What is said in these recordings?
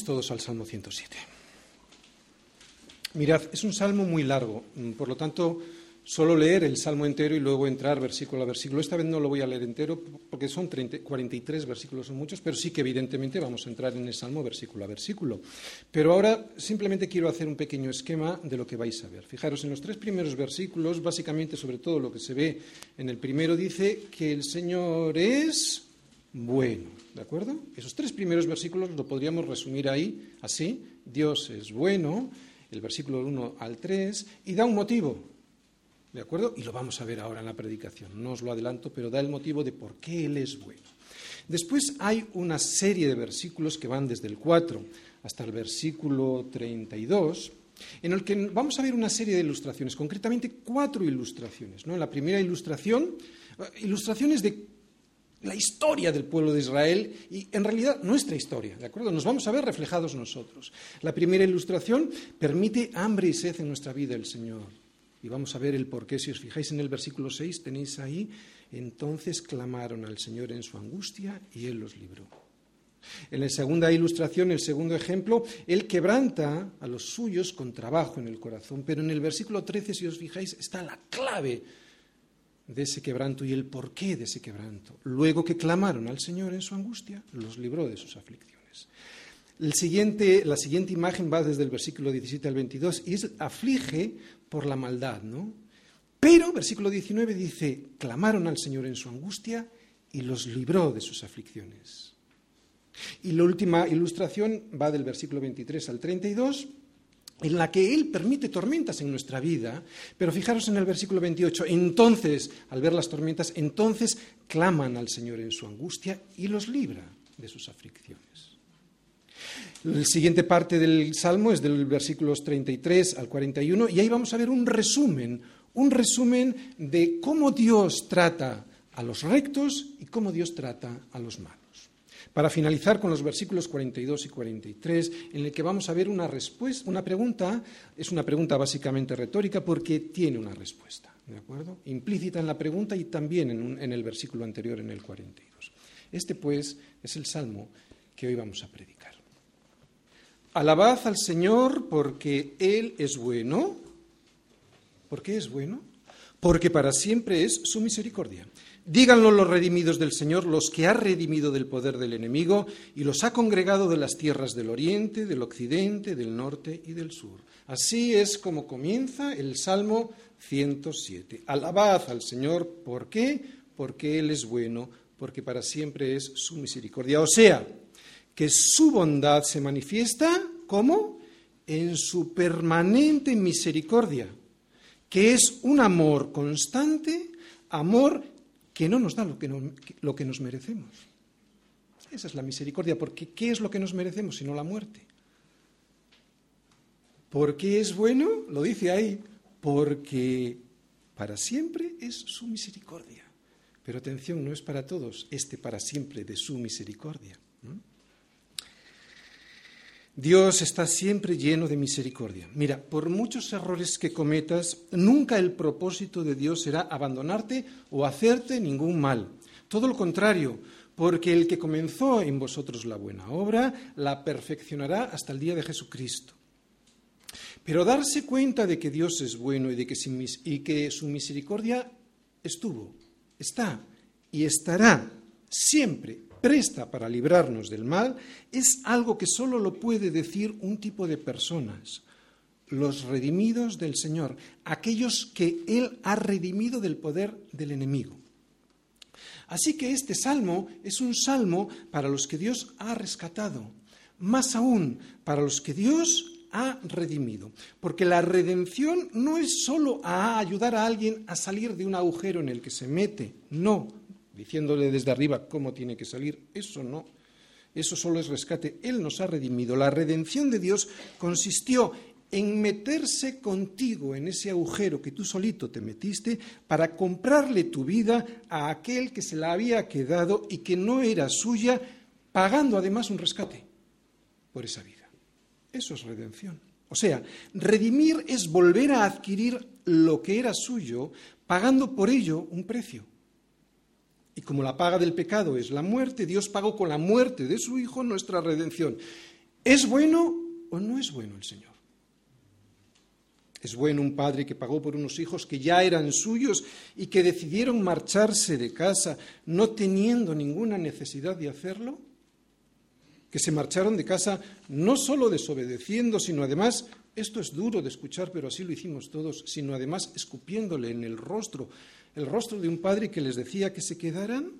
Todos al Salmo 107. Mirad, es un salmo muy largo, por lo tanto, solo leer el salmo entero y luego entrar versículo a versículo. Esta vez no lo voy a leer entero porque son 30, 43 versículos, son muchos, pero sí que evidentemente vamos a entrar en el salmo versículo a versículo. Pero ahora simplemente quiero hacer un pequeño esquema de lo que vais a ver. Fijaros, en los tres primeros versículos, básicamente sobre todo lo que se ve en el primero, dice que el Señor es bueno. ¿De acuerdo? Esos tres primeros versículos lo podríamos resumir ahí, así. Dios es bueno, el versículo 1 al 3, y da un motivo. ¿De acuerdo? Y lo vamos a ver ahora en la predicación. No os lo adelanto, pero da el motivo de por qué Él es bueno. Después hay una serie de versículos que van desde el 4 hasta el versículo 32, en el que vamos a ver una serie de ilustraciones, concretamente cuatro ilustraciones. ¿no? La primera ilustración, eh, ilustraciones de la historia del pueblo de Israel y en realidad nuestra historia, ¿de acuerdo? Nos vamos a ver reflejados nosotros. La primera ilustración permite hambre y sed en nuestra vida el Señor. Y vamos a ver el porqué. Si os fijáis en el versículo 6, tenéis ahí, entonces clamaron al Señor en su angustia y Él los libró. En la segunda ilustración, el segundo ejemplo, Él quebranta a los suyos con trabajo en el corazón. Pero en el versículo 13, si os fijáis, está la clave de ese quebranto y el porqué de ese quebranto. Luego que clamaron al Señor en su angustia, los libró de sus aflicciones. la siguiente imagen va desde el versículo 17 al 22 y es aflige por la maldad, ¿no? Pero, versículo 19 dice, clamaron al Señor en su angustia y los libró de sus aflicciones. Y la última ilustración va del versículo 23 al 32 en la que Él permite tormentas en nuestra vida, pero fijaros en el versículo 28, entonces, al ver las tormentas, entonces claman al Señor en su angustia y los libra de sus aflicciones. La siguiente parte del Salmo es del versículos 33 al 41 y ahí vamos a ver un resumen, un resumen de cómo Dios trata a los rectos y cómo Dios trata a los malos para finalizar con los versículos 42 y 43, en el que vamos a ver una respuesta, una pregunta, es una pregunta básicamente retórica porque tiene una respuesta, ¿de acuerdo? Implícita en la pregunta y también en, el versículo anterior, en el 42. Este, pues, es el salmo que hoy vamos a predicar. Alabad al Señor porque Él es bueno. ¿Por qué es bueno? Porque para siempre es su misericordia. Díganlo los redimidos del Señor, los que ha redimido del poder del enemigo y los ha congregado de las tierras del oriente, del occidente, del norte y del sur. Así es como comienza el Salmo 107. Alabad al Señor, ¿por qué? Porque Él es bueno, porque para siempre es su misericordia. O sea, que su bondad se manifiesta, ¿cómo? En su permanente misericordia, que es un amor constante, amor que no nos da lo que, lo que nos merecemos. Esa es la misericordia, porque ¿qué es lo que nos merecemos sino la muerte? ¿Por qué es bueno? Lo dice ahí, porque para siempre es su misericordia. Pero atención, no es para todos este para siempre de su misericordia. Dios está siempre lleno de misericordia. Mira, por muchos errores que cometas, nunca el propósito de Dios será abandonarte o hacerte ningún mal. Todo lo contrario, porque el que comenzó en vosotros la buena obra, la perfeccionará hasta el día de Jesucristo. Pero darse cuenta de que Dios es bueno y de que, y que su misericordia estuvo, está y estará siempre presta para librarnos del mal es algo que solo lo puede decir un tipo de personas, los redimidos del Señor, aquellos que Él ha redimido del poder del enemigo. Así que este salmo es un salmo para los que Dios ha rescatado, más aún para los que Dios ha redimido. Porque la redención no es solo a ayudar a alguien a salir de un agujero en el que se mete, no, diciéndole desde arriba cómo tiene que salir. Eso no. Eso solo es rescate. Él nos ha redimido. La redención de Dios consistió en meterse contigo en ese agujero que tú solito te metiste para comprarle tu vida a aquel que se la había quedado y que no era suya, pagando además un rescate por esa vida. Eso es redención. O sea, redimir es volver a adquirir lo que era suyo, pagando por ello un precio. Y como la paga del pecado es la muerte, Dios pagó con la muerte de su Hijo nuestra redención. ¿Es bueno o no es bueno el Señor? Es bueno un padre que pagó por unos hijos que ya eran suyos y que decidieron marcharse de casa no teniendo ninguna necesidad de hacerlo. Que se marcharon de casa no solo desobedeciendo, sino además, esto es duro de escuchar, pero así lo hicimos todos, sino además escupiéndole en el rostro, el rostro de un padre que les decía que se quedaran.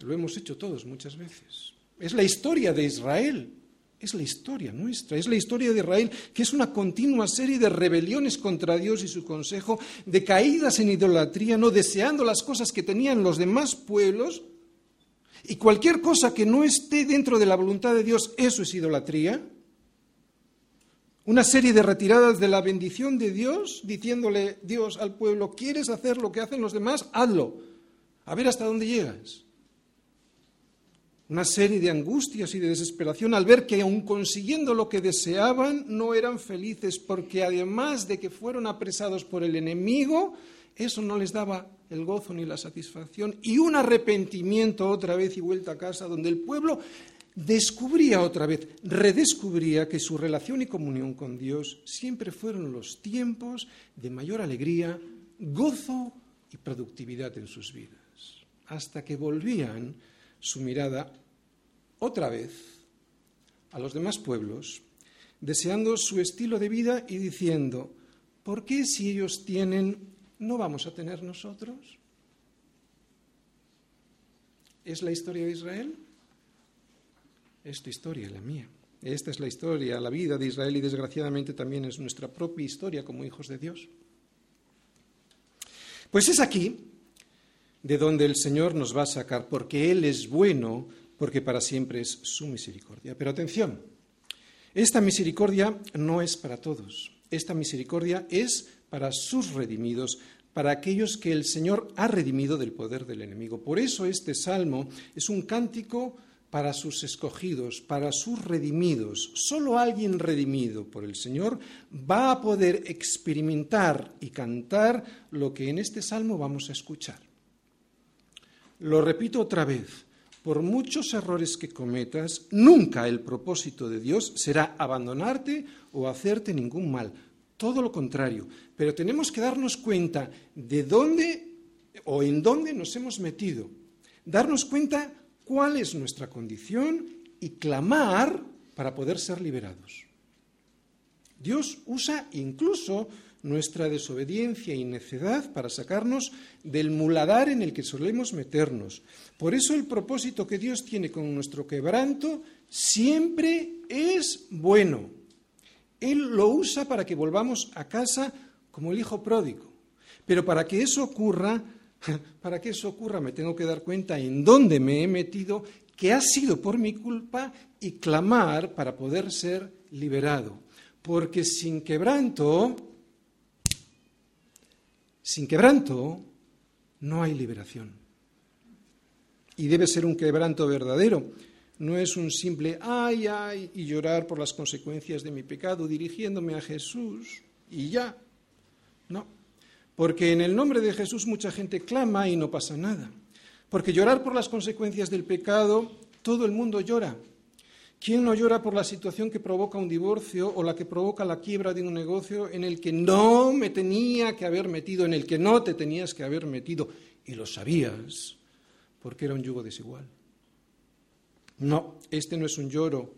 Lo hemos hecho todos muchas veces. Es la historia de Israel. Es la historia nuestra, es la historia de Israel, que es una continua serie de rebeliones contra Dios y su consejo, de caídas en idolatría, no deseando las cosas que tenían los demás pueblos, y cualquier cosa que no esté dentro de la voluntad de Dios, eso es idolatría. Una serie de retiradas de la bendición de Dios, diciéndole Dios al pueblo, ¿quieres hacer lo que hacen los demás? Hazlo. A ver hasta dónde llegas una serie de angustias y de desesperación al ver que aun consiguiendo lo que deseaban no eran felices porque además de que fueron apresados por el enemigo, eso no les daba el gozo ni la satisfacción y un arrepentimiento otra vez y vuelta a casa donde el pueblo descubría otra vez, redescubría que su relación y comunión con Dios siempre fueron los tiempos de mayor alegría, gozo y productividad en sus vidas, hasta que volvían su mirada otra vez a los demás pueblos, deseando su estilo de vida y diciendo, ¿por qué si ellos tienen, no vamos a tener nosotros? ¿Es la historia de Israel? Es tu historia, la mía. Esta es la historia, la vida de Israel y desgraciadamente también es nuestra propia historia como hijos de Dios. Pues es aquí de donde el Señor nos va a sacar, porque Él es bueno, porque para siempre es su misericordia. Pero atención, esta misericordia no es para todos, esta misericordia es para sus redimidos, para aquellos que el Señor ha redimido del poder del enemigo. Por eso este salmo es un cántico para sus escogidos, para sus redimidos. Solo alguien redimido por el Señor va a poder experimentar y cantar lo que en este salmo vamos a escuchar. Lo repito otra vez, por muchos errores que cometas, nunca el propósito de Dios será abandonarte o hacerte ningún mal. Todo lo contrario. Pero tenemos que darnos cuenta de dónde o en dónde nos hemos metido. Darnos cuenta cuál es nuestra condición y clamar para poder ser liberados. Dios usa incluso nuestra desobediencia y necedad para sacarnos del muladar en el que solemos meternos. Por eso el propósito que Dios tiene con nuestro quebranto siempre es bueno. Él lo usa para que volvamos a casa como el hijo pródigo. Pero para que eso ocurra, para que eso ocurra me tengo que dar cuenta en dónde me he metido, que ha sido por mi culpa y clamar para poder ser liberado. Porque sin quebranto sin quebranto no hay liberación. Y debe ser un quebranto verdadero. No es un simple ay, ay y llorar por las consecuencias de mi pecado dirigiéndome a Jesús y ya. No. Porque en el nombre de Jesús mucha gente clama y no pasa nada. Porque llorar por las consecuencias del pecado, todo el mundo llora. ¿Quién no llora por la situación que provoca un divorcio o la que provoca la quiebra de un negocio en el que no me tenía que haber metido, en el que no te tenías que haber metido? Y lo sabías, porque era un yugo desigual. No, este no es un lloro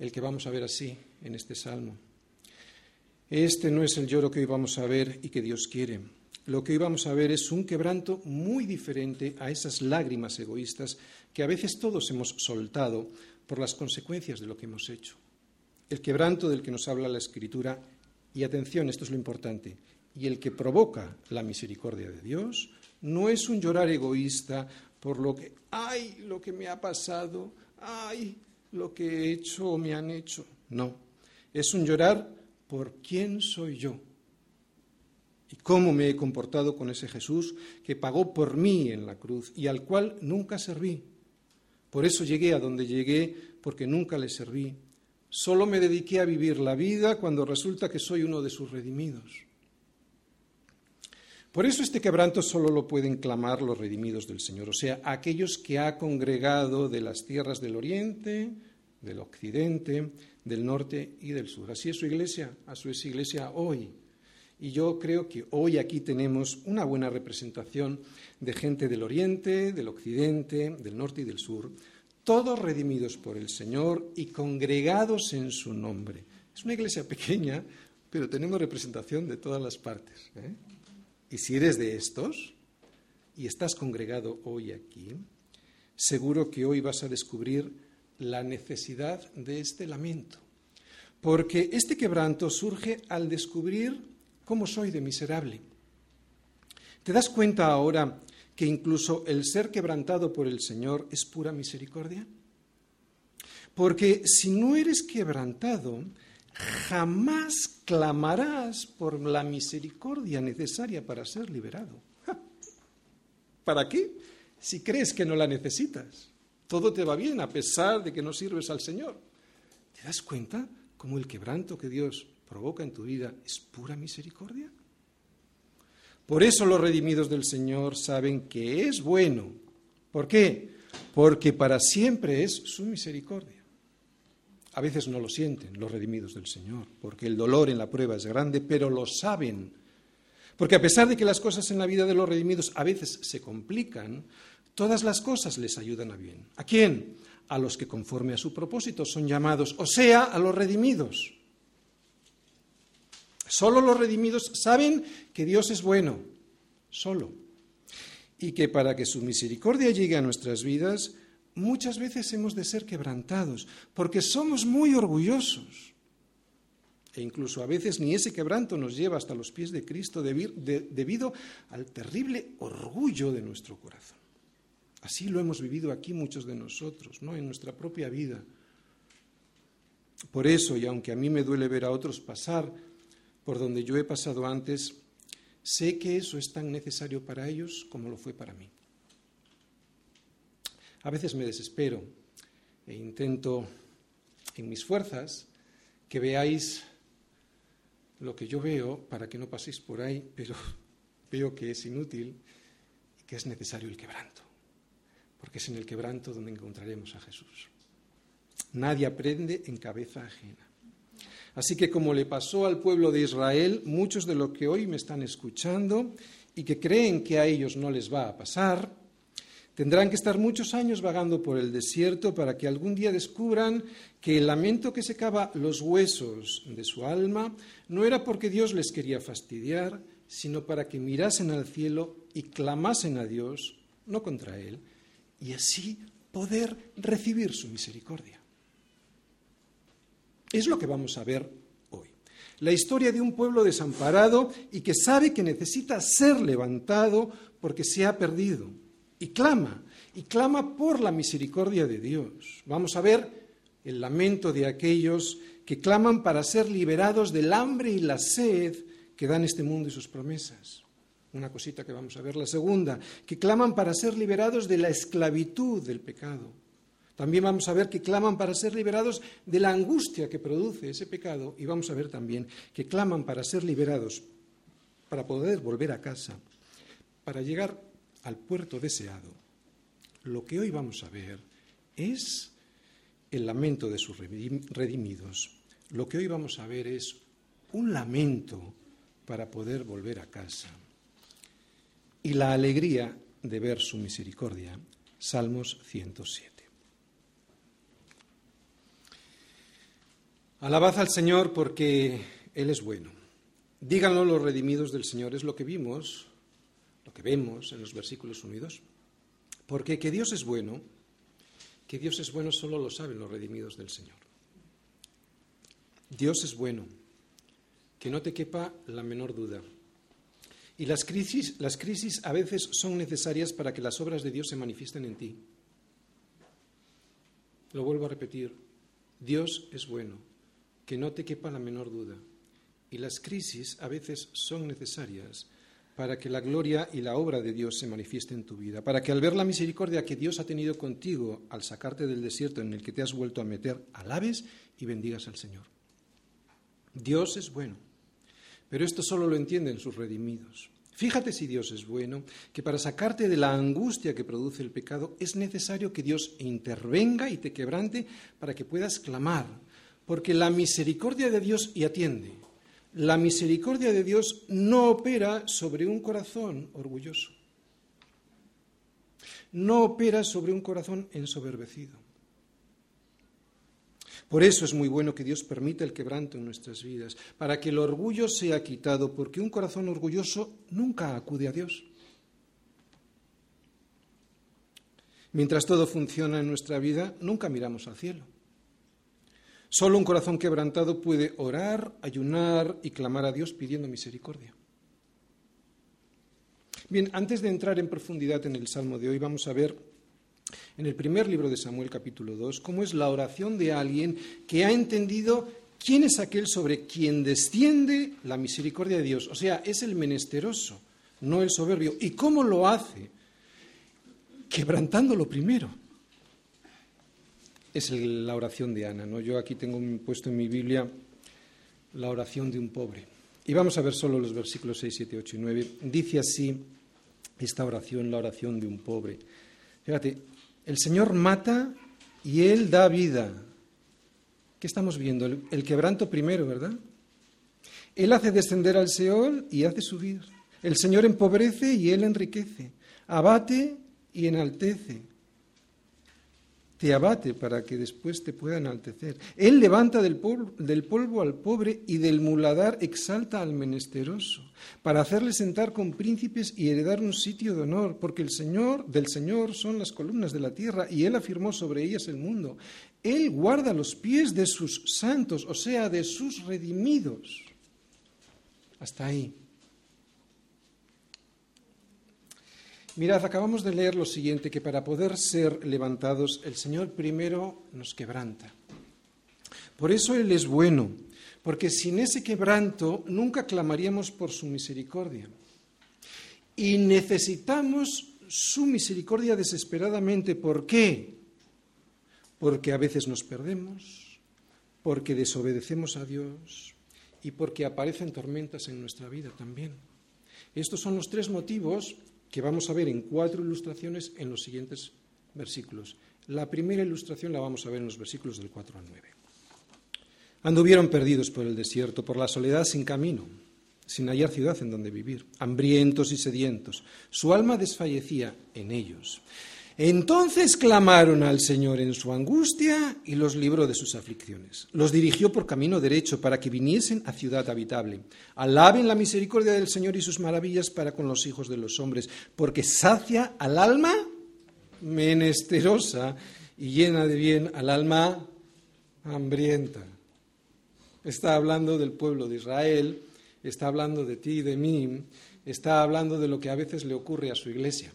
el que vamos a ver así en este salmo. Este no es el lloro que hoy vamos a ver y que Dios quiere. Lo que hoy vamos a ver es un quebranto muy diferente a esas lágrimas egoístas que a veces todos hemos soltado por las consecuencias de lo que hemos hecho. El quebranto del que nos habla la Escritura, y atención, esto es lo importante, y el que provoca la misericordia de Dios, no es un llorar egoísta por lo que, ay, lo que me ha pasado, ay, lo que he hecho o me han hecho. No, es un llorar por quién soy yo y cómo me he comportado con ese Jesús que pagó por mí en la cruz y al cual nunca serví por eso llegué a donde llegué, porque nunca le serví. Solo me dediqué a vivir la vida cuando resulta que soy uno de sus redimidos. Por eso este quebranto solo lo pueden clamar los redimidos del Señor, o sea, aquellos que ha congregado de las tierras del oriente, del occidente, del norte y del sur. Así es su iglesia, así es su iglesia hoy. Y yo creo que hoy aquí tenemos una buena representación de gente del oriente, del occidente, del norte y del sur, todos redimidos por el Señor y congregados en su nombre. Es una iglesia pequeña, pero tenemos representación de todas las partes. ¿eh? Y si eres de estos y estás congregado hoy aquí, seguro que hoy vas a descubrir la necesidad de este lamento. Porque este quebranto surge al descubrir cómo soy de miserable. ¿Te das cuenta ahora que incluso el ser quebrantado por el Señor es pura misericordia? Porque si no eres quebrantado, jamás clamarás por la misericordia necesaria para ser liberado. ¿Para qué? Si crees que no la necesitas. Todo te va bien a pesar de que no sirves al Señor. ¿Te das cuenta cómo el quebranto que Dios provoca en tu vida es pura misericordia? Por eso los redimidos del Señor saben que es bueno. ¿Por qué? Porque para siempre es su misericordia. A veces no lo sienten los redimidos del Señor, porque el dolor en la prueba es grande, pero lo saben. Porque a pesar de que las cosas en la vida de los redimidos a veces se complican, todas las cosas les ayudan a bien. ¿A quién? A los que conforme a su propósito son llamados, o sea, a los redimidos. Solo los redimidos saben que Dios es bueno, solo. Y que para que su misericordia llegue a nuestras vidas, muchas veces hemos de ser quebrantados, porque somos muy orgullosos. E incluso a veces ni ese quebranto nos lleva hasta los pies de Cristo debido al terrible orgullo de nuestro corazón. Así lo hemos vivido aquí muchos de nosotros, ¿no? En nuestra propia vida. Por eso, y aunque a mí me duele ver a otros pasar por donde yo he pasado antes, sé que eso es tan necesario para ellos como lo fue para mí. A veces me desespero e intento en mis fuerzas que veáis lo que yo veo para que no paséis por ahí, pero veo que es inútil y que es necesario el quebranto, porque es en el quebranto donde encontraremos a Jesús. Nadie aprende en cabeza ajena. Así que como le pasó al pueblo de Israel, muchos de los que hoy me están escuchando y que creen que a ellos no les va a pasar, tendrán que estar muchos años vagando por el desierto para que algún día descubran que el lamento que secaba los huesos de su alma no era porque Dios les quería fastidiar, sino para que mirasen al cielo y clamasen a Dios, no contra Él, y así poder recibir su misericordia. Es lo que vamos a ver hoy. La historia de un pueblo desamparado y que sabe que necesita ser levantado porque se ha perdido. Y clama, y clama por la misericordia de Dios. Vamos a ver el lamento de aquellos que claman para ser liberados del hambre y la sed que dan este mundo y sus promesas. Una cosita que vamos a ver. La segunda, que claman para ser liberados de la esclavitud del pecado. También vamos a ver que claman para ser liberados de la angustia que produce ese pecado y vamos a ver también que claman para ser liberados, para poder volver a casa, para llegar al puerto deseado. Lo que hoy vamos a ver es el lamento de sus redimidos. Lo que hoy vamos a ver es un lamento para poder volver a casa y la alegría de ver su misericordia. Salmos 107. Alabad al Señor porque Él es bueno. Díganlo los redimidos del Señor, es lo que vimos, lo que vemos en los versículos unidos. Porque que Dios es bueno, que Dios es bueno solo lo saben los redimidos del Señor. Dios es bueno, que no te quepa la menor duda. Y las crisis, las crisis a veces son necesarias para que las obras de Dios se manifiesten en ti. Lo vuelvo a repetir, Dios es bueno, que no te quepa la menor duda. Y las crisis a veces son necesarias para que la gloria y la obra de Dios se manifieste en tu vida, para que al ver la misericordia que Dios ha tenido contigo al sacarte del desierto en el que te has vuelto a meter, alabes y bendigas al Señor. Dios es bueno, pero esto solo lo entienden sus redimidos. Fíjate si Dios es bueno, que para sacarte de la angustia que produce el pecado es necesario que Dios intervenga y te quebrante para que puedas clamar, porque la misericordia de Dios y atiende. La misericordia de Dios no opera sobre un corazón orgulloso. No opera sobre un corazón ensoberbecido. Por eso es muy bueno que Dios permita el quebranto en nuestras vidas, para que el orgullo sea quitado, porque un corazón orgulloso nunca acude a Dios. Mientras todo funciona en nuestra vida, nunca miramos al cielo. Solo un corazón quebrantado puede orar, ayunar y clamar a Dios pidiendo misericordia. Bien, antes de entrar en profundidad en el Salmo de hoy, vamos a ver en el primer libro de Samuel capítulo 2, cómo es la oración de alguien que ha entendido quién es aquel sobre quien desciende la misericordia de Dios. O sea, es el menesteroso, no el soberbio. ¿Y cómo lo hace? Quebrantándolo primero. Es la oración de Ana, ¿no? Yo aquí tengo puesto en mi Biblia la oración de un pobre. Y vamos a ver solo los versículos 6, 7, 8 y 9. Dice así esta oración, la oración de un pobre. Fíjate, el Señor mata y Él da vida. ¿Qué estamos viendo? El, quebranto primero, ¿verdad? Él hace descender al Seol y hace subir. El Señor empobrece y Él enriquece. Abate y enaltece te abate para que después te pueda enaltecer. Él levanta del polvo, al pobre y del muladar exalta al menesteroso, para hacerle sentar con príncipes y heredar un sitio de honor, porque el Señor, del Señor son las columnas de la tierra y Él afirmó sobre ellas el mundo. Él guarda los pies de sus santos, o sea, de sus redimidos. Hasta ahí. Mirad, acabamos de leer lo siguiente, que para poder ser levantados el Señor primero nos quebranta. Por eso Él es bueno, porque sin ese quebranto nunca clamaríamos por su misericordia. Y necesitamos su misericordia desesperadamente. ¿Por qué? Porque a veces nos perdemos, porque desobedecemos a Dios y porque aparecen tormentas en nuestra vida también. Estos son los tres motivos que vamos a ver en cuatro ilustraciones en los siguientes versículos. La primera ilustración la vamos a ver en los versículos del 4 al 9. Anduvieron perdidos por el desierto, por la soledad sin camino, sin hallar ciudad en donde vivir, hambrientos y sedientos. Su alma desfallecía en ellos. Entonces clamaron al Señor en su angustia y los libró de sus aflicciones. Los dirigió por camino derecho para que viniesen a ciudad habitable. Alaben la misericordia del Señor y sus maravillas para con los hijos de los hombres, porque sacia al alma menesterosa y llena de bien al alma hambrienta. Está hablando del pueblo de Israel, está hablando de ti y de mí, está hablando de lo que a veces le ocurre a su iglesia.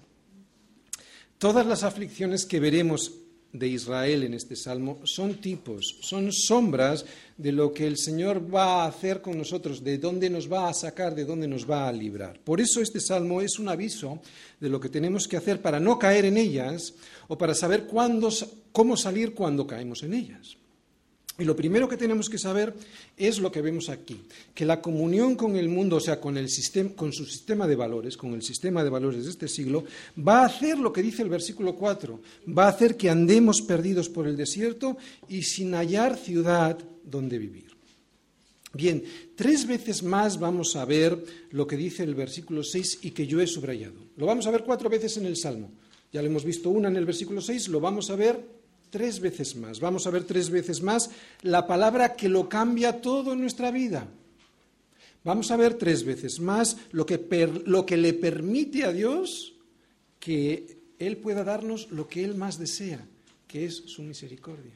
Todas las aflicciones que veremos de Israel en este salmo son tipos, son sombras de lo que el Señor va a hacer con nosotros, de dónde nos va a sacar, de dónde nos va a librar. Por eso este salmo es un aviso de lo que tenemos que hacer para no caer en ellas o para saber cómo salir cuando caemos en ellas. Y lo primero que tenemos que saber es lo que vemos aquí, que la comunión con el mundo, o sea, con, el sistema, con su sistema de valores, con el sistema de valores de este siglo, va a hacer lo que dice el versículo 4, va a hacer que andemos perdidos por el desierto y sin hallar ciudad donde vivir. Bien, tres veces más vamos a ver lo que dice el versículo 6 y que yo he subrayado. Lo vamos a ver cuatro veces en el Salmo. Ya lo hemos visto una en el versículo 6, lo vamos a ver tres veces más. Vamos a ver tres veces más la palabra que lo cambia todo en nuestra vida. Vamos a ver tres veces más lo que, lo que le permite a Dios que Él pueda darnos lo que Él más desea, que es su misericordia.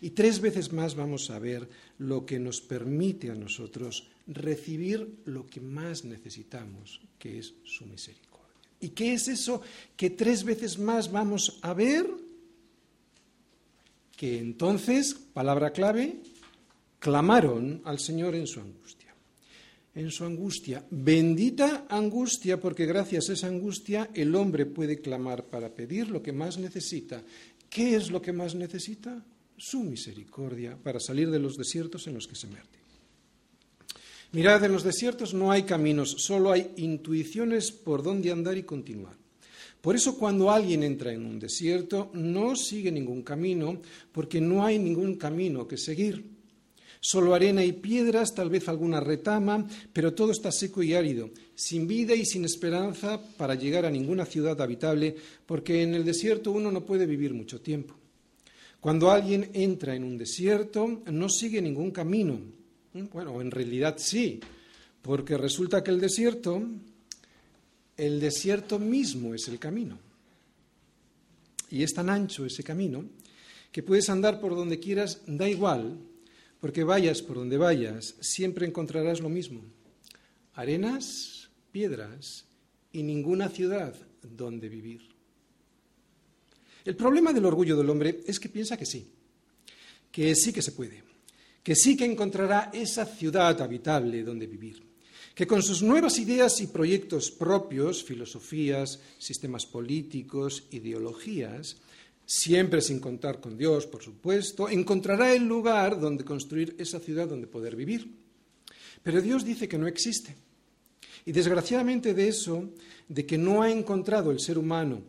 Y tres veces más vamos a ver lo que nos permite a nosotros recibir lo que más necesitamos, que es su misericordia. ¿Y qué es eso que tres veces más vamos a ver? Que entonces, palabra clave, clamaron al Señor en su angustia. En su angustia, bendita angustia, porque gracias a esa angustia el hombre puede clamar para pedir lo que más necesita. ¿Qué es lo que más necesita? Su misericordia para salir de los desiertos en los que se mete. Mirad, en los desiertos no hay caminos, solo hay intuiciones por dónde andar y continuar. Por eso cuando alguien entra en un desierto no sigue ningún camino, porque no hay ningún camino que seguir. Solo arena y piedras, tal vez alguna retama, pero todo está seco y árido, sin vida y sin esperanza para llegar a ninguna ciudad habitable, porque en el desierto uno no puede vivir mucho tiempo. Cuando alguien entra en un desierto, no sigue ningún camino, bueno, en realidad sí, porque resulta que el desierto, el desierto mismo es el camino. Y es tan ancho ese camino que puedes andar por donde quieras, da igual, porque vayas por donde vayas, siempre encontrarás lo mismo. Arenas, piedras y ninguna ciudad donde vivir. El problema del orgullo del hombre es que piensa que sí, que sí que se puede que sí que encontrará esa ciudad habitable donde vivir, que con sus nuevas ideas y proyectos propios, filosofías, sistemas políticos, ideologías, siempre sin contar con Dios, por supuesto, encontrará el lugar donde construir esa ciudad donde poder vivir. Pero Dios dice que no existe. Y desgraciadamente de eso, de que no ha encontrado el ser humano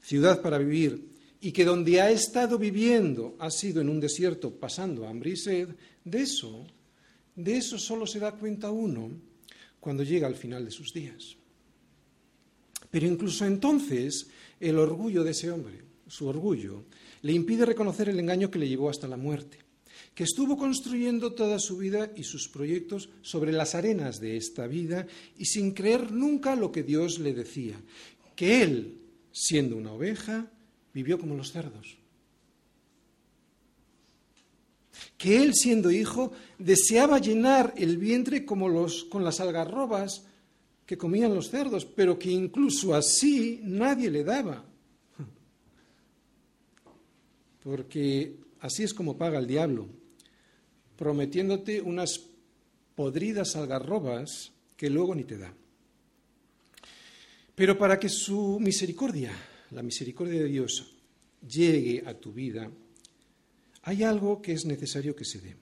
ciudad para vivir y que donde ha estado viviendo ha sido en un desierto pasando hambre y sed, de eso, de eso solo se da cuenta uno cuando llega al final de sus días. Pero incluso entonces el orgullo de ese hombre, su orgullo, le impide reconocer el engaño que le llevó hasta la muerte, que estuvo construyendo toda su vida y sus proyectos sobre las arenas de esta vida y sin creer nunca lo que Dios le decía, que él, siendo una oveja, vivió como los cerdos que él, siendo hijo, deseaba llenar el vientre como los, con las algarrobas que comían los cerdos, pero que incluso así nadie le daba. Porque así es como paga el diablo, prometiéndote unas podridas algarrobas que luego ni te da. Pero para que su misericordia, la misericordia de Dios, llegue a tu vida, hay algo que es necesario que se dé.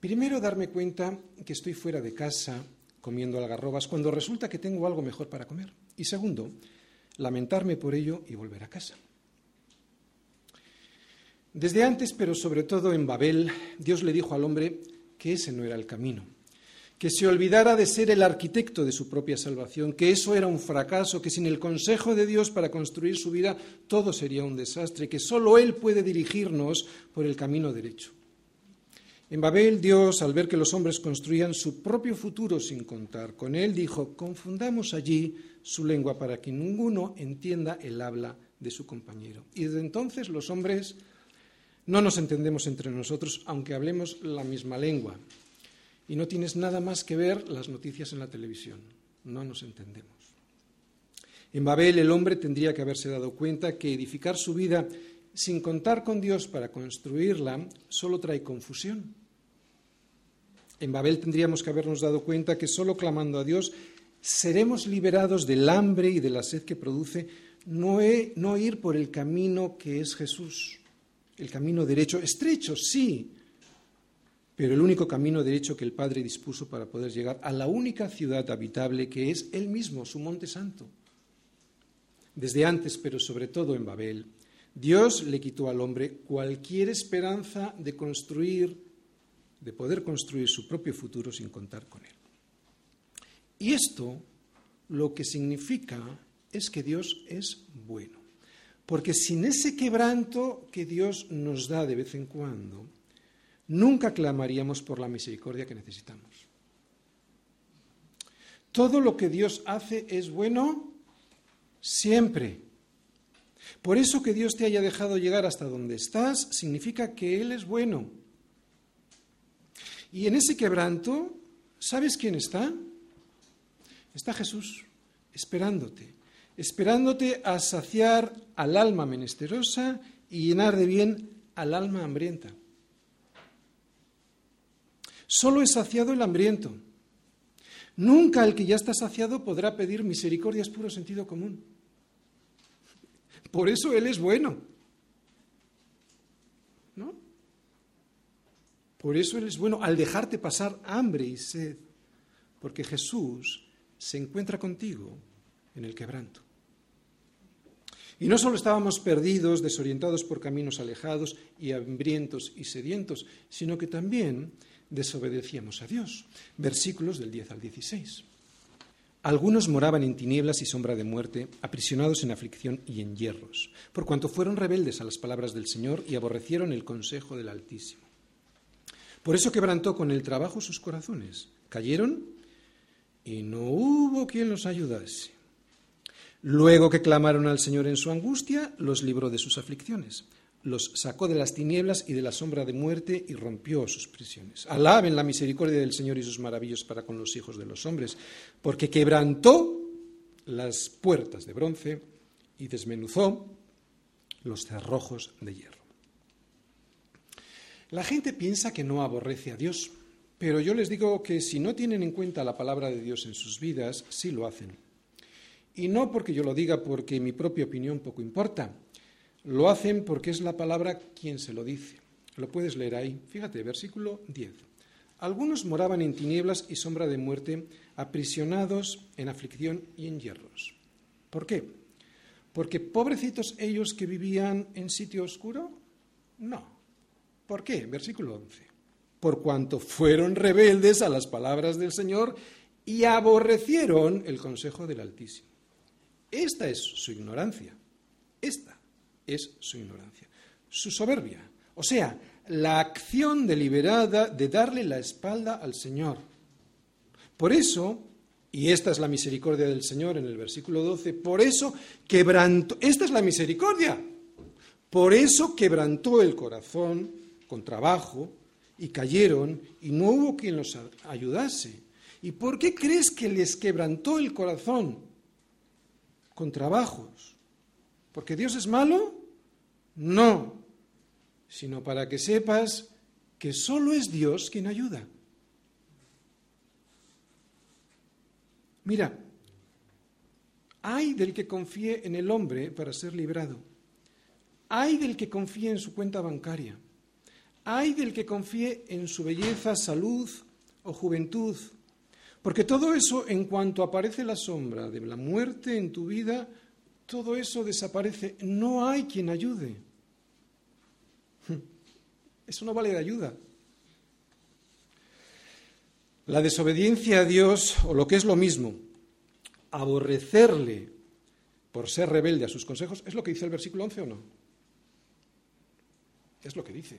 Primero, darme cuenta que estoy fuera de casa comiendo algarrobas cuando resulta que tengo algo mejor para comer. Y segundo, lamentarme por ello y volver a casa. Desde antes, pero sobre todo en Babel, Dios le dijo al hombre que ese no era el camino que se olvidara de ser el arquitecto de su propia salvación, que eso era un fracaso, que sin el consejo de Dios para construir su vida todo sería un desastre, que solo Él puede dirigirnos por el camino derecho. En Babel, Dios, al ver que los hombres construían su propio futuro sin contar con Él, dijo, confundamos allí su lengua para que ninguno entienda el habla de su compañero. Y desde entonces los hombres no nos entendemos entre nosotros, aunque hablemos la misma lengua y no tienes nada más que ver las noticias en la televisión. No nos entendemos. En Babel el hombre tendría que haberse dado cuenta que edificar su vida sin contar con Dios para construirla solo trae confusión. En Babel tendríamos que habernos dado cuenta que solo clamando a Dios seremos liberados del hambre y de la sed que produce no, no ir por el camino que es Jesús, el camino derecho, estrecho, sí, pero el único camino derecho que el Padre dispuso para poder llegar a la única ciudad habitable que es Él mismo, su monte santo. Desde antes, pero sobre todo en Babel, Dios le quitó al hombre cualquier esperanza de construir, de poder construir su propio futuro sin contar con Él. Y esto lo que significa es que Dios es bueno. Porque sin ese quebranto que Dios nos da de vez en cuando, nunca clamaríamos por la misericordia que necesitamos. Todo lo que Dios hace es bueno siempre. Por eso que Dios te haya dejado llegar hasta donde estás significa que Él es bueno. Y en ese quebranto, ¿sabes quién está? Está Jesús, esperándote, esperándote a saciar al alma menesterosa y llenar de bien al alma hambrienta. Solo es saciado el hambriento. Nunca el que ya está saciado podrá pedir misericordia, es puro sentido común. Por eso Él es bueno. ¿No? Por eso Él es bueno al dejarte pasar hambre y sed. porque Jesús se encuentra contigo en el quebranto. Y no solo estábamos perdidos, desorientados por caminos alejados y hambrientos y sedientos, sino que también desobedecíamos a Dios. Versículos del 10 al 16. Algunos moraban en tinieblas y sombra de muerte, aprisionados en aflicción y en hierros, por cuanto fueron rebeldes a las palabras del Señor y aborrecieron el consejo del Altísimo. Por eso quebrantó con el trabajo sus corazones. Cayeron y no hubo quien los ayudase. Luego que clamaron al Señor en su angustia, los libró de sus aflicciones los sacó de las tinieblas y de la sombra de muerte y rompió sus prisiones. Alaben la misericordia del Señor y sus maravillas para con los hijos de los hombres, porque quebrantó las puertas de bronce y desmenuzó los cerrojos de hierro. La gente piensa que no aborrece a Dios, pero yo les digo que si no tienen en cuenta la palabra de Dios en sus vidas, sí lo hacen. Y no porque yo lo diga porque mi propia opinión poco importa, lo hacen porque es la palabra quien se lo dice. Lo puedes leer ahí. Fíjate, versículo 10. Algunos moraban en tinieblas y sombra de muerte, aprisionados en aflicción y en hierros. ¿Por qué? Porque pobrecitos ellos que vivían en sitio oscuro? No. ¿Por qué? Versículo 11. Por cuanto fueron rebeldes a las palabras del Señor y aborrecieron el consejo del Altísimo. Esta es su ignorancia. Esta es su ignorancia. Su soberbia, o sea, la acción deliberada de darle la espalda al Señor. Por eso, y esta es la misericordia del Señor en el versículo 12, por eso quebrantó, esta es la misericordia, por eso quebrantó el corazón con trabajo y cayeron y no hubo quien los ayudase. ¿Y por qué crees que les quebrantó el corazón con trabajos? ¿Porque Dios es malo? No, sino para que sepas que solo es Dios quien ayuda. Mira, hay del que confíe en el hombre para ser librado. Hay del que confíe en su cuenta bancaria. Hay del que confíe en su belleza, salud o juventud. Porque todo eso, en cuanto aparece la sombra de la muerte en tu vida, todo eso desaparece. No hay quien ayude. Eso no vale de ayuda. La desobediencia a Dios, o lo que es lo mismo, aborrecerle por ser rebelde a sus consejos, ¿es lo que dice el versículo 11 o no? Es lo que dice.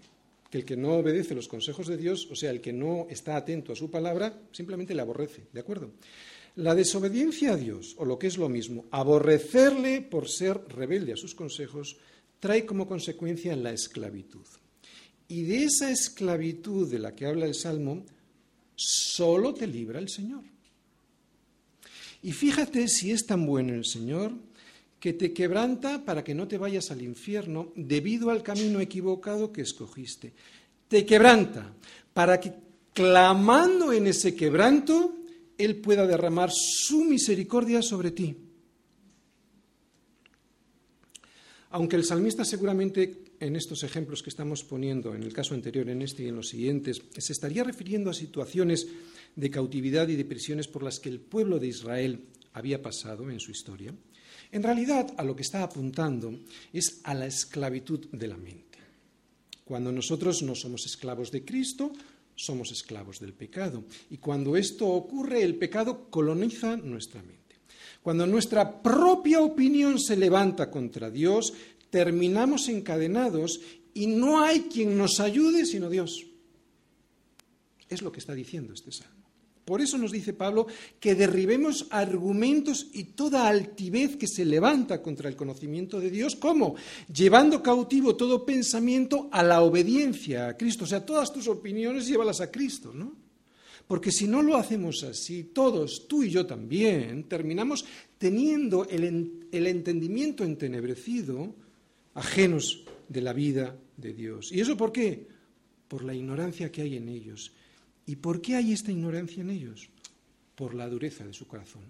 Que el que no obedece los consejos de Dios, o sea, el que no está atento a su palabra, simplemente le aborrece, ¿de acuerdo? La desobediencia a Dios, o lo que es lo mismo, aborrecerle por ser rebelde a sus consejos, trae como consecuencia la esclavitud. Y de esa esclavitud de la que habla el Salmo, solo te libra el Señor. Y fíjate si es tan bueno el Señor que te quebranta para que no te vayas al infierno debido al camino equivocado que escogiste. Te quebranta para que clamando en ese quebranto él pueda derramar su misericordia sobre ti. Aunque el salmista seguramente en estos ejemplos que estamos poniendo, en el caso anterior, en este y en los siguientes, se estaría refiriendo a situaciones de cautividad y de prisiones por las que el pueblo de Israel había pasado en su historia, en realidad a lo que está apuntando es a la esclavitud de la mente. Cuando nosotros no somos esclavos de Cristo, somos esclavos del pecado. Y cuando esto ocurre, el pecado coloniza nuestra mente. Cuando nuestra propia opinión se levanta contra Dios, terminamos encadenados y no hay quien nos ayude sino Dios. Es lo que está diciendo este salmo. Por eso nos dice Pablo que derribemos argumentos y toda altivez que se levanta contra el conocimiento de Dios. ¿Cómo? Llevando cautivo todo pensamiento a la obediencia a Cristo. O sea, todas tus opiniones llévalas a Cristo, ¿no? Porque si no lo hacemos así, todos, tú y yo también, terminamos teniendo el, el entendimiento entenebrecido, ajenos de la vida de Dios. ¿Y eso por qué? Por la ignorancia que hay en ellos. ¿Y por qué hay esta ignorancia en ellos? Por la dureza de su corazón.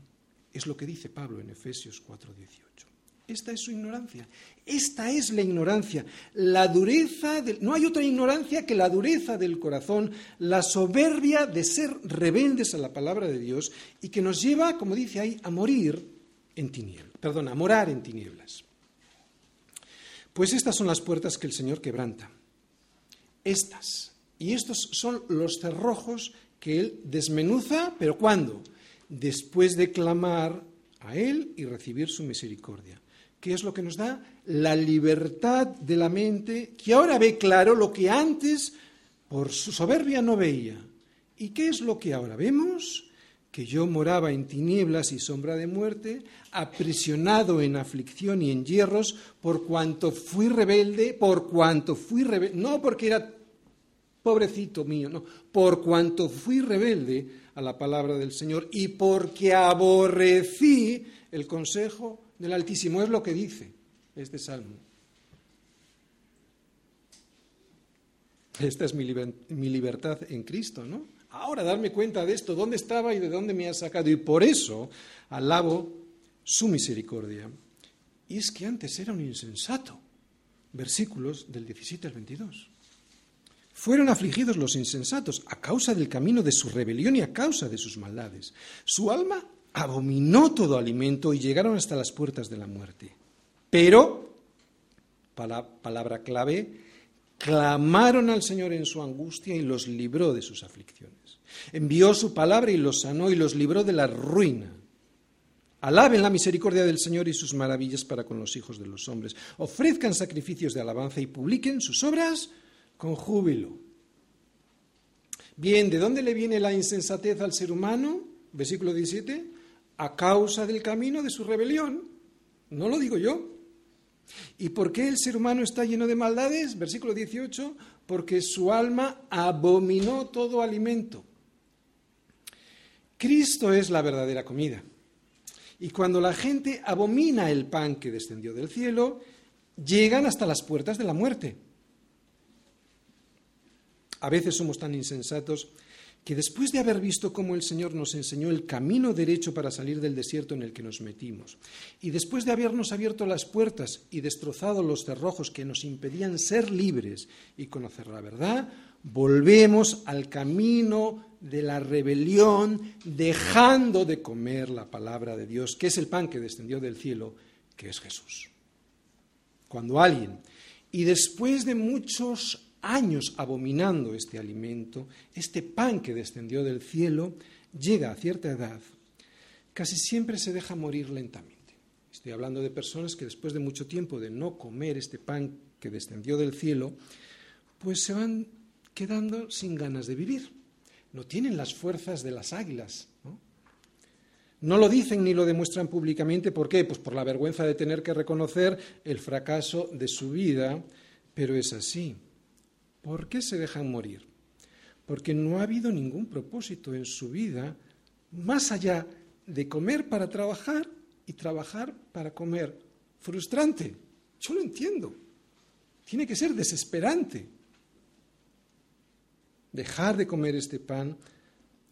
Es lo que dice Pablo en Efesios 4:18. Esta es su ignorancia. Esta es la ignorancia. La dureza no hay otra ignorancia que la dureza del corazón, la soberbia de ser rebeldes a la palabra de Dios y que nos lleva, como dice ahí, a morir en tinieblas, perdón, a morar en tinieblas. Pues estas son las puertas que el Señor quebranta. Estas. Y estos son los cerrojos que Él desmenuza, pero ¿cuándo? Después de clamar a Él y recibir su misericordia. ¿Qué es lo que nos da? La libertad de la mente, que ahora ve claro lo que antes por su soberbia no veía. ¿Y qué es lo que ahora vemos? Que yo moraba en tinieblas y sombra de muerte, aprisionado en aflicción y en hierros, por cuanto fui rebelde, por cuanto fui rebelde, no porque era pobrecito mío, no, por cuanto fui rebelde a la palabra del Señor y porque aborrecí el consejo del Altísimo. Es lo que dice este salmo. Esta es mi, libertad en Cristo, ¿no? Ahora darme cuenta de esto, dónde estaba y de dónde me ha sacado. Y por eso alabo su misericordia. Y es que antes era un insensato. Versículos del 17 al 22. Fueron afligidos los insensatos a causa del camino de su rebelión y a causa de sus maldades. Su alma abominó todo alimento y llegaron hasta las puertas de la muerte. Pero, palabra clave, clamaron al Señor en su angustia y los libró de sus aflicciones. Envió su palabra y los sanó y los libró de la ruina. Alaben la misericordia del Señor y sus maravillas para con los hijos de los hombres. Ofrezcan sacrificios de alabanza y publiquen sus obras con júbilo. Bien, ¿de dónde le viene la insensatez al ser humano? Versículo 17 a causa del camino de su rebelión. No lo digo yo. ¿Y por qué el ser humano está lleno de maldades? Versículo 18, porque su alma abominó todo alimento. Cristo es la verdadera comida. Y cuando la gente abomina el pan que descendió del cielo, llegan hasta las puertas de la muerte. A veces somos tan insensatos que después de haber visto cómo el Señor nos enseñó el camino derecho para salir del desierto en el que nos metimos, y después de habernos abierto las puertas y destrozado los cerrojos que nos impedían ser libres y conocer la verdad, volvemos al camino de la rebelión, dejando de comer la palabra de Dios, que es el pan que descendió del cielo, que es Jesús. Cuando alguien, y después de muchos años abominando este alimento, este pan que descendió del cielo, llega a cierta edad, casi siempre se deja morir lentamente. Estoy hablando de personas que después de mucho tiempo de no comer este pan que descendió del cielo, pues se van quedando sin ganas de vivir. No tienen las fuerzas de las águilas. ¿no? no lo dicen ni lo demuestran públicamente. ¿Por qué? Pues por la vergüenza de tener que reconocer el fracaso de su vida, pero es así. ¿Por qué se dejan morir? Porque no ha habido ningún propósito en su vida más allá de comer para trabajar y trabajar para comer. Frustrante. Yo lo entiendo. Tiene que ser desesperante. Dejar de comer este pan,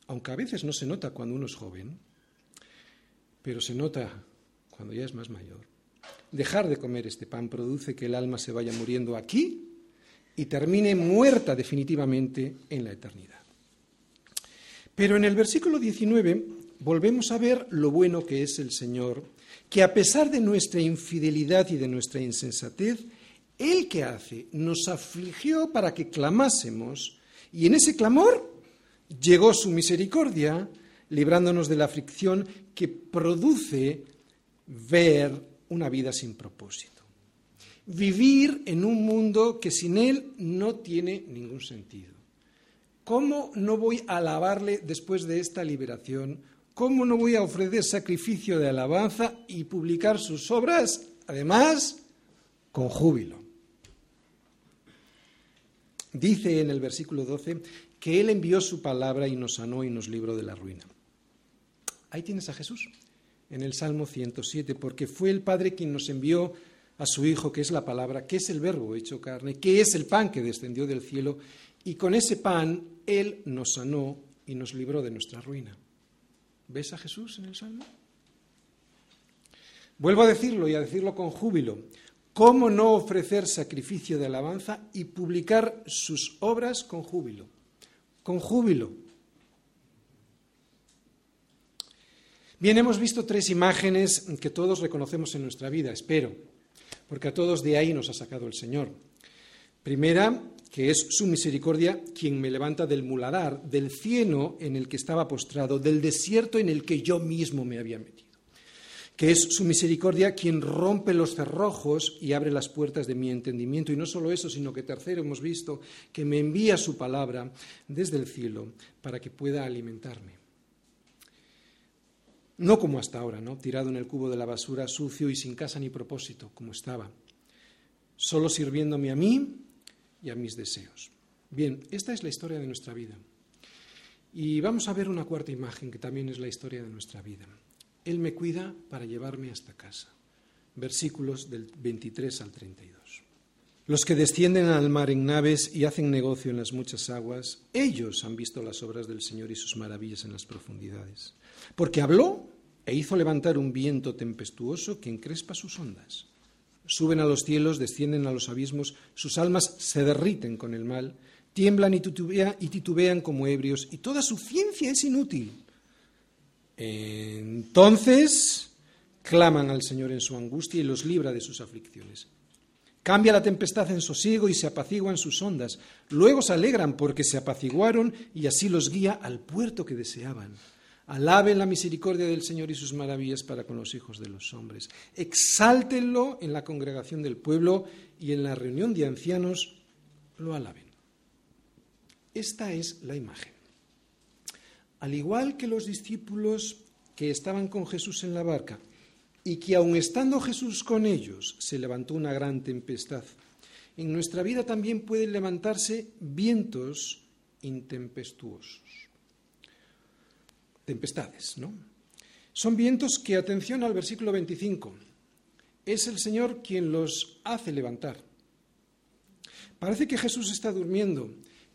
aunque a veces no se nota cuando uno es joven, pero se nota cuando ya es más mayor. Dejar de comer este pan produce que el alma se vaya muriendo aquí y termine muerta definitivamente en la eternidad. Pero en el versículo 19 volvemos a ver lo bueno que es el Señor, que a pesar de nuestra infidelidad y de nuestra insensatez, Él que hace nos afligió para que clamásemos, y en ese clamor llegó su misericordia, librándonos de la aflicción que produce ver una vida sin propósito vivir en un mundo que sin Él no tiene ningún sentido. ¿Cómo no voy a alabarle después de esta liberación? ¿Cómo no voy a ofrecer sacrificio de alabanza y publicar sus obras, además, con júbilo? Dice en el versículo 12 que Él envió su palabra y nos sanó y nos libró de la ruina. Ahí tienes a Jesús, en el Salmo 107, porque fue el Padre quien nos envió a su Hijo, que es la palabra, que es el verbo hecho carne, que es el pan que descendió del cielo, y con ese pan Él nos sanó y nos libró de nuestra ruina. ¿Ves a Jesús en el Salmo? Vuelvo a decirlo y a decirlo con júbilo. ¿Cómo no ofrecer sacrificio de alabanza y publicar sus obras con júbilo? Con júbilo. Bien, hemos visto tres imágenes que todos reconocemos en nuestra vida, espero, porque a todos de ahí nos ha sacado el Señor. Primera, que es su misericordia quien me levanta del muladar, del cieno en el que estaba postrado, del desierto en el que yo mismo me había metido. Que es su misericordia quien rompe los cerrojos y abre las puertas de mi entendimiento. Y no solo eso, sino que tercero hemos visto que me envía su palabra desde el cielo para que pueda alimentarme. No como hasta ahora, ¿no? Tirado en el cubo de la basura, sucio y sin casa ni propósito, como estaba. Solo sirviéndome a mí y a mis deseos. Bien, esta es la historia de nuestra vida. Y vamos a ver una cuarta imagen que también es la historia de nuestra vida. Él me cuida para llevarme hasta casa. Versículos del 23 al 32. Los que descienden al mar en naves y hacen negocio en las muchas aguas, ellos han visto las obras del Señor y sus maravillas en las profundidades. Porque habló e hizo levantar un viento tempestuoso que encrespa sus ondas. Suben a los cielos, descienden a los abismos, sus almas se derriten con el mal, tiemblan y, y titubean como ebrios, y toda su ciencia es inútil. Entonces claman al Señor en su angustia y los libra de sus aflicciones. Cambia la tempestad en sosiego y se apaciguan sus ondas. Luego se alegran porque se apaciguaron y así los guía al puerto que deseaban. Alaben la misericordia del Señor y sus maravillas para con los hijos de los hombres. Exáltenlo en la congregación del pueblo y en la reunión de ancianos lo alaben. Esta es la imagen. Al igual que los discípulos que estaban con Jesús en la barca y que aun estando Jesús con ellos se levantó una gran tempestad, en nuestra vida también pueden levantarse vientos intempestuosos tempestades, ¿no? Son vientos que, atención al versículo 25, es el Señor quien los hace levantar. Parece que Jesús está durmiendo,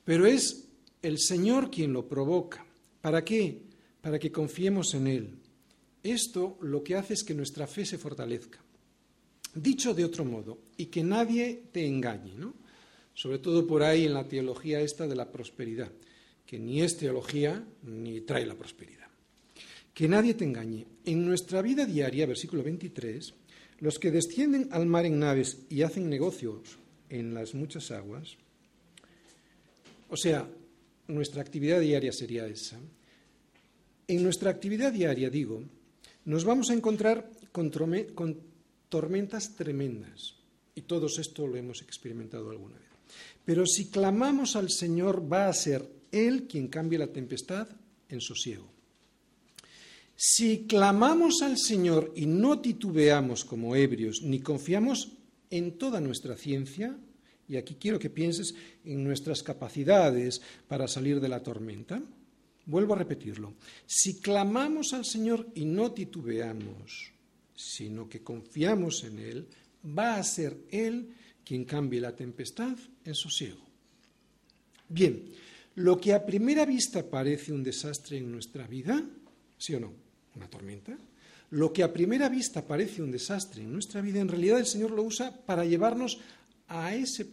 pero es el Señor quien lo provoca. ¿Para qué? Para que confiemos en Él. Esto lo que hace es que nuestra fe se fortalezca. Dicho de otro modo, y que nadie te engañe, ¿no? Sobre todo por ahí en la teología esta de la prosperidad, que ni es teología ni trae la prosperidad. Que nadie te engañe. En nuestra vida diaria, versículo 23, los que descienden al mar en naves y hacen negocios en las muchas aguas, o sea, nuestra actividad diaria sería esa. En nuestra actividad diaria, digo, nos vamos a encontrar con, tormentas tremendas. Y todos esto lo hemos experimentado alguna vez. Pero si clamamos al Señor, va a ser Él quien cambie la tempestad en sosiego. Si clamamos al Señor y no titubeamos como ebrios, ni confiamos en toda nuestra ciencia, y aquí quiero que pienses en nuestras capacidades para salir de la tormenta, vuelvo a repetirlo, si clamamos al Señor y no titubeamos, sino que confiamos en Él, va a ser Él quien cambie la tempestad en sosiego. Bien, lo que a primera vista parece un desastre en nuestra vida, ¿sí o no? una tormenta, lo que a primera vista parece un desastre en nuestra vida, en realidad el Señor lo usa para llevarnos a ese,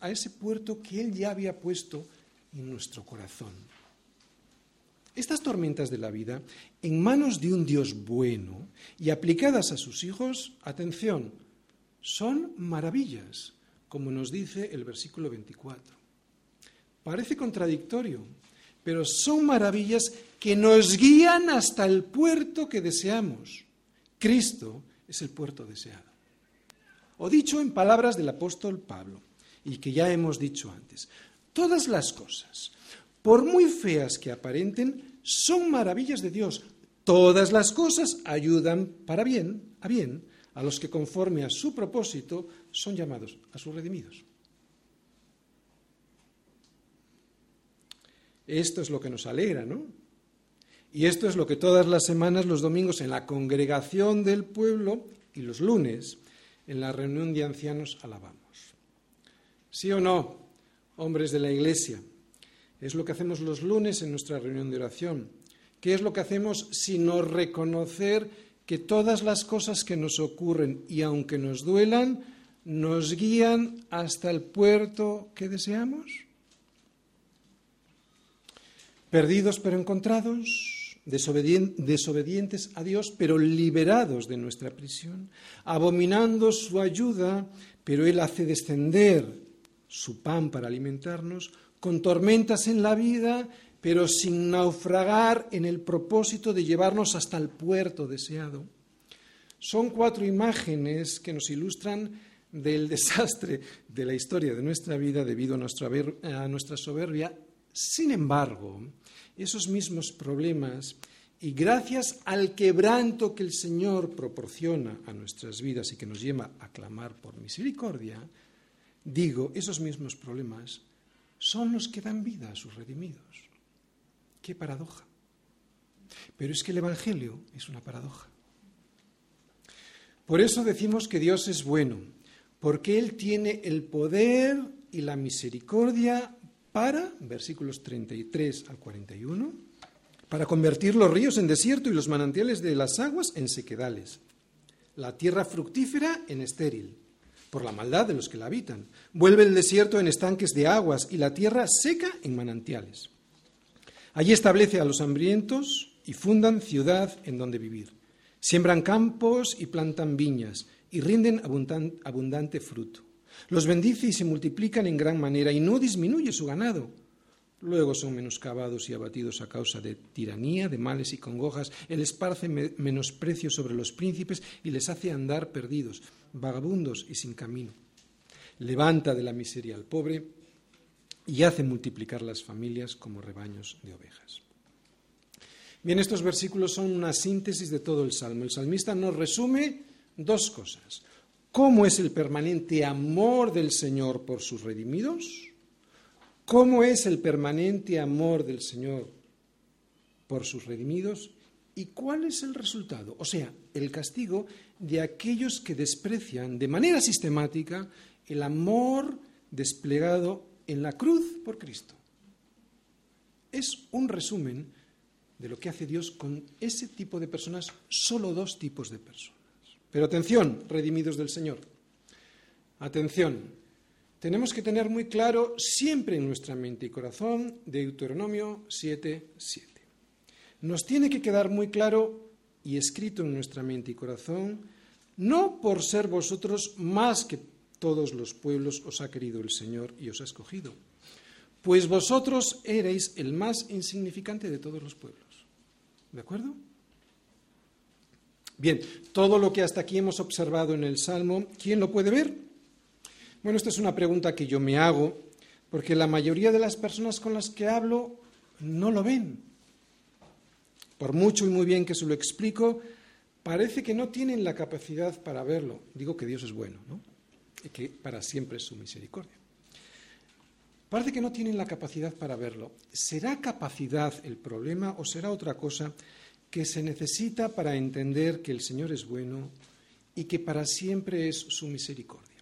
a ese puerto que Él ya había puesto en nuestro corazón. Estas tormentas de la vida, en manos de un Dios bueno y aplicadas a sus hijos, atención, son maravillas, como nos dice el versículo 24. Parece contradictorio, pero son maravillas que nos guían hasta el puerto que deseamos. Cristo es el puerto deseado. O dicho en palabras del apóstol Pablo, y que ya hemos dicho antes, todas las cosas, por muy feas que aparenten, son maravillas de Dios. Todas las cosas ayudan para bien, a bien, a los que conforme a su propósito son llamados, a sus redimidos. Esto es lo que nos alegra, ¿no? Y esto es lo que todas las semanas, los domingos, en la congregación del pueblo y los lunes, en la reunión de ancianos, alabamos. ¿Sí o no, hombres de la Iglesia? Es lo que hacemos los lunes en nuestra reunión de oración. ¿Qué es lo que hacemos sino reconocer que todas las cosas que nos ocurren y aunque nos duelan, nos guían hasta el puerto que deseamos? Perdidos pero encontrados, desobedientes a Dios pero liberados de nuestra prisión, abominando su ayuda, pero Él hace descender su pan para alimentarnos, con tormentas en la vida, pero sin naufragar en el propósito de llevarnos hasta el puerto deseado. Son cuatro imágenes que nos ilustran del desastre de la historia de nuestra vida debido a nuestra, a nuestra soberbia. Sin embargo, esos mismos problemas y gracias al quebranto que el Señor proporciona a nuestras vidas y que nos lleva a clamar por misericordia, digo, esos mismos problemas son los que dan vida a sus redimidos. Qué paradoja. Pero es que el Evangelio es una paradoja. Por eso decimos que Dios es bueno, porque Él tiene el poder y la misericordia para, versículos 33 al 41, para convertir los ríos en desierto y los manantiales de las aguas en sequedales, la tierra fructífera en estéril, por la maldad de los que la habitan. Vuelve el desierto en estanques de aguas y la tierra seca en manantiales. Allí establece a los hambrientos y fundan ciudad en donde vivir. Siembran campos y plantan viñas y rinden abundante fruto. Los bendice y se multiplican en gran manera y no disminuye su ganado. Luego son menoscabados y abatidos a causa de tiranía, de males y congojas. Él esparce menosprecio sobre los príncipes y les hace andar perdidos, vagabundos y sin camino. Levanta de la miseria al pobre y hace multiplicar las familias como rebaños de ovejas. Bien, estos versículos son una síntesis de todo el Salmo. El salmista nos resume dos cosas. ¿Cómo es el permanente amor del Señor por sus redimidos? ¿Cómo es el permanente amor del Señor por sus redimidos? ¿Y cuál es el resultado? O sea, el castigo de aquellos que desprecian de manera sistemática el amor desplegado en la cruz por Cristo. Es un resumen de lo que hace Dios con ese tipo de personas, solo dos tipos de personas. Pero atención, redimidos del Señor. Atención, tenemos que tener muy claro siempre en nuestra mente y corazón Deuteronomio 7:7. Nos tiene que quedar muy claro y escrito en nuestra mente y corazón, no por ser vosotros más que todos los pueblos os ha querido el Señor y os ha escogido, pues vosotros erais el más insignificante de todos los pueblos. ¿De acuerdo? Bien, todo lo que hasta aquí hemos observado en el Salmo, ¿quién lo puede ver? Bueno, esta es una pregunta que yo me hago, porque la mayoría de las personas con las que hablo no lo ven. Por mucho y muy bien que se lo explico, parece que no tienen la capacidad para verlo. Digo que Dios es bueno, ¿no? Y que para siempre es su misericordia. Parece que no tienen la capacidad para verlo. ¿Será capacidad el problema o será otra cosa que se necesita para entender que el Señor es bueno y que para siempre es su misericordia?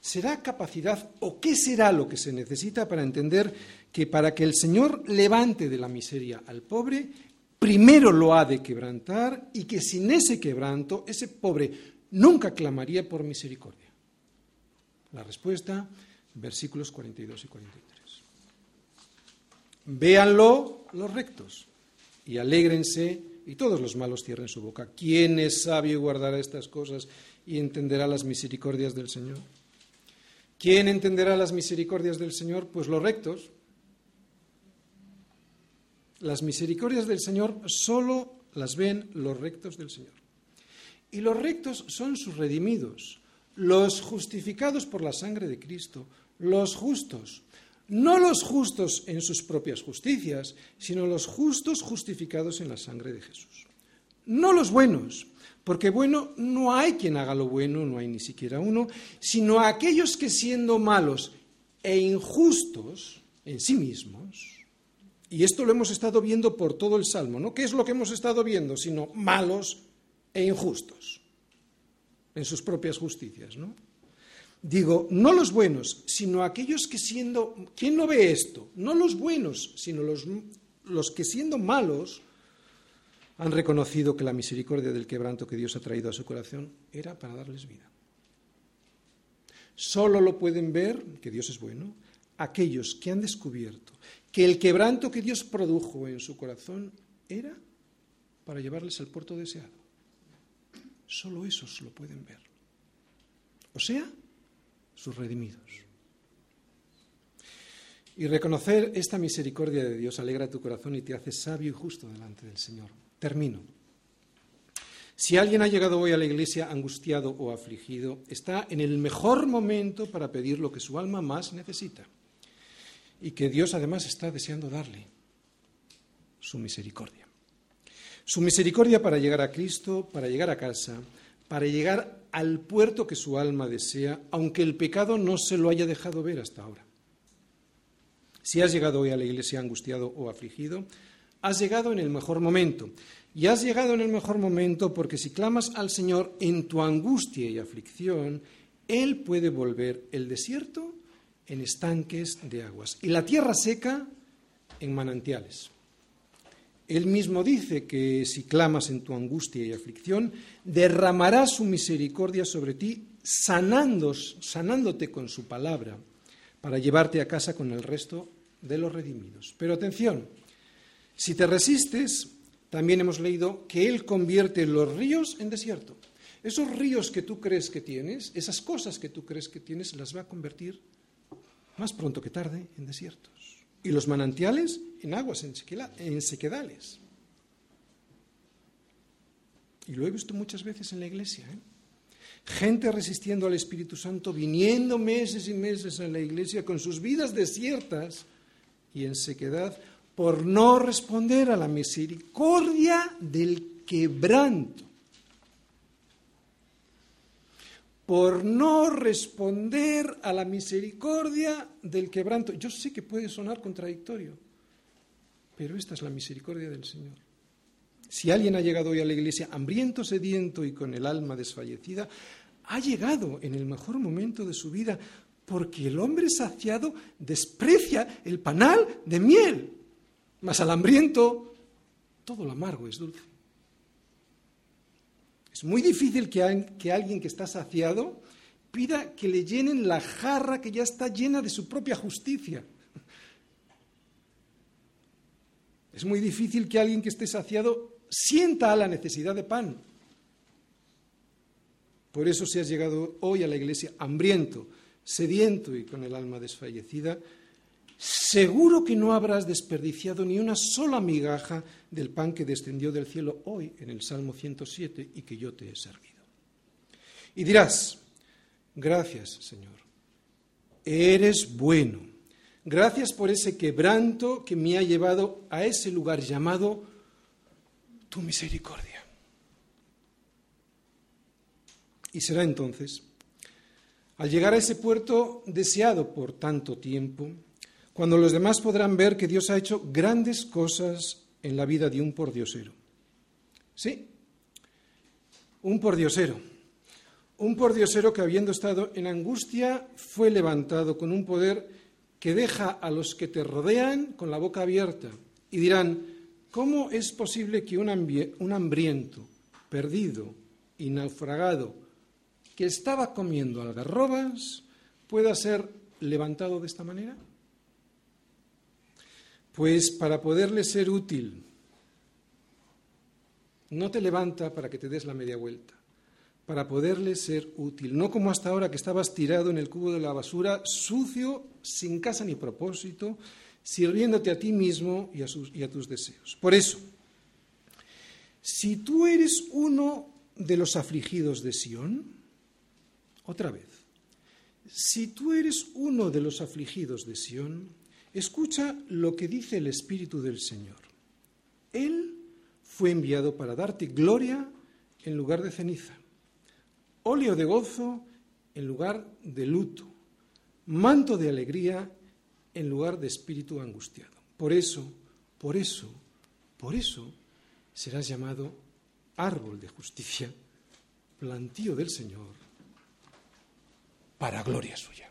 ¿Será capacidad o qué será lo que se necesita para entender que para que el Señor levante de la miseria al pobre, primero lo ha de quebrantar y que sin ese quebranto ese pobre nunca clamaría por misericordia? La respuesta versículos 42 y 43. Véanlo los rectos y alégrense y todos los malos cierren su boca. ¿Quién es sabio y guardará estas cosas y entenderá las misericordias del Señor? ¿Quién entenderá las misericordias del Señor? Pues los rectos. Las misericordias del Señor solo las ven los rectos del Señor. Y los rectos son sus redimidos, los justificados por la sangre de Cristo, los justos, no los justos en sus propias justicias, sino los justos justificados en la sangre de Jesús. No los buenos, porque bueno, no hay quien haga lo bueno, no hay ni siquiera uno, sino aquellos que siendo malos e injustos en sí mismos, y esto lo hemos estado viendo por todo el Salmo, ¿no? ¿Qué es lo que hemos estado viendo? Sino malos e injustos en sus propias justicias, ¿no? Digo, no los buenos, sino aquellos que siendo... ¿Quién no ve esto? No los buenos, sino los, los que siendo malos han reconocido que la misericordia del quebranto que Dios ha traído a su corazón era para darles vida. Solo lo pueden ver, que Dios es bueno, aquellos que han descubierto que el quebranto que Dios produjo en su corazón era para llevarles al puerto deseado. Solo esos lo pueden ver. O sea, sus redimidos. Y reconocer esta misericordia de Dios alegra tu corazón y te hace sabio y justo delante del Señor. Termino. Si alguien ha llegado hoy a la iglesia angustiado o afligido, está en el mejor momento para pedir lo que su alma más necesita y que Dios además está deseando darle, su misericordia. Su misericordia para llegar a Cristo, para llegar a casa, para llegar al puerto que su alma desea, aunque el pecado no se lo haya dejado ver hasta ahora. Si has llegado hoy a la iglesia angustiado o afligido, has llegado en el mejor momento. Y has llegado en el mejor momento porque si clamas al Señor en tu angustia y aflicción, Él puede volver el desierto en estanques de aguas y la tierra seca en manantiales. Él mismo dice que si clamas en tu angustia y aflicción, derramará su misericordia sobre ti, sanándote con su palabra, para llevarte a casa con el resto de los redimidos. Pero atención, si te resistes, también hemos leído que Él convierte los ríos en desierto. Esos ríos que tú crees que tienes, esas cosas que tú crees que tienes, las va a convertir más pronto que tarde en desiertos. Y los manantiales en aguas, en sequedales. Y lo he visto muchas veces en la iglesia. ¿eh? Gente resistiendo al Espíritu Santo, viniendo meses y meses a la iglesia con sus vidas desiertas y en sequedad, por no responder a la misericordia del quebranto, por no responder a la misericordia del quebranto. Yo sé que puede sonar contradictorio, pero esta es la misericordia del Señor. Si alguien ha llegado hoy a la iglesia hambriento, sediento y con el alma desfallecida, ha llegado en el mejor momento de su vida, porque el hombre saciado desprecia el panal de miel. Mas al hambriento todo lo amargo es dulce. Es muy difícil que, alguien que está saciado pida que le llenen la jarra que ya está llena de su propia justicia. Es muy difícil que alguien que esté saciado sienta la necesidad de pan. Por eso si has llegado hoy a la iglesia hambriento, sediento y con el alma desfallecida, seguro que no habrás desperdiciado ni una sola migaja del pan que descendió del cielo hoy en el Salmo 107 y que yo te he servido. Y dirás, gracias Señor, eres bueno, gracias por ese quebranto que me ha llevado a ese lugar llamado tu misericordia. Y será entonces, al llegar a ese puerto deseado por tanto tiempo, cuando los demás podrán ver que Dios ha hecho grandes cosas en la vida de un pordiosero. Sí, un pordiosero. Un pordiosero que habiendo estado en angustia fue levantado con un poder que deja a los que te rodean con la boca abierta y dirán, ¿cómo es posible que un, un hambriento, perdido y naufragado, que estaba comiendo algarrobas, pueda ser levantado de esta manera? Pues para poderle ser útil, no te levanta para que te des la media vuelta, para poderle ser útil, no como hasta ahora que estabas tirado en el cubo de la basura, sucio, sin casa ni propósito, sirviéndote a ti mismo y a, tus deseos. Por eso, si tú eres uno de los afligidos de Sión, otra vez, si tú eres uno de los afligidos de Sión, Escucha lo que dice el Espíritu del Señor. Él fue enviado para darte gloria en lugar de ceniza, óleo de gozo en lugar de luto, manto de alegría en lugar de espíritu angustiado. Por eso, por eso, por eso serás llamado árbol de justicia, plantío del Señor, para gloria suya.